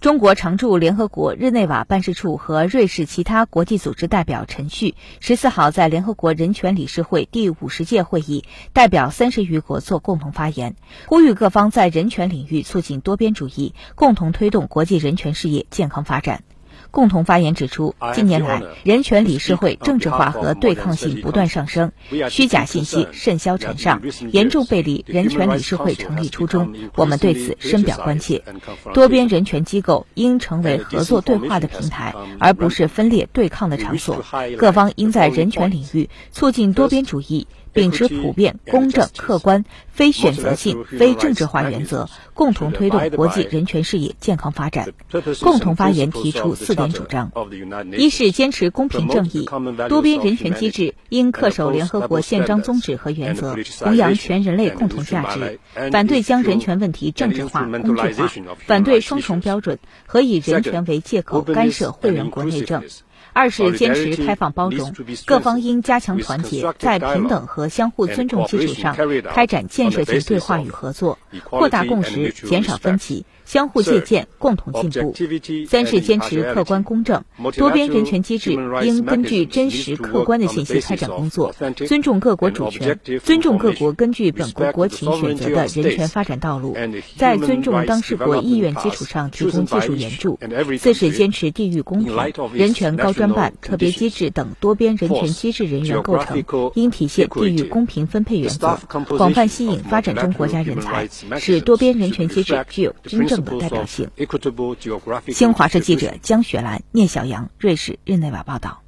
中国常驻联合国日内瓦办事处和瑞士其他国际组织代表陈旭十四号在联合国人权理事会第五十届会议代表三十余国作共同发言，呼吁各方在人权领域促进多边主义，共同推动国际人权事业健康发展。共同发言指出，近年来人权理事会政治化和对抗性不断上升，虚假信息甚嚣尘上，严重背离人权理事会成立初衷。我们对此深表关切。多边人权机构应成为合作对话的平台，而不是分裂对抗的场所。各方应在人权领域促进多边主义。秉持普遍、公正、客观、非选择性、非政治化原则，共同推动国际人权事业健康发展。共同发言提出四点主张：一是坚持公平正义，多边人权机制应恪守联合国宪章宗旨和原则，弘扬全人类共同价值，反对将人权问题政治化、工具化，反对双重标准和以人权为借口干涉会员国内政。二是坚持开放包容，各方应加强团结，在平等和相互尊重基础上开展建设性对话与合作，扩大共识，减少分歧。相互借鉴，共同进步。三是坚持客观公正，多边人权机制应根据真实客观的信息开展工作，尊重各国主权，尊重各国根据本国国情选择的人权发展道路，在尊重当事国意愿基础上提供技术援助。四是坚持地域公平，人权高专办、特别机制等多边人权机制人员构成应体现地域公平分配原则，广泛吸引发展中国家人才，使多边人权机制具有真正的。代表性。新华社记者江雪兰、聂小阳，瑞士日内瓦报道。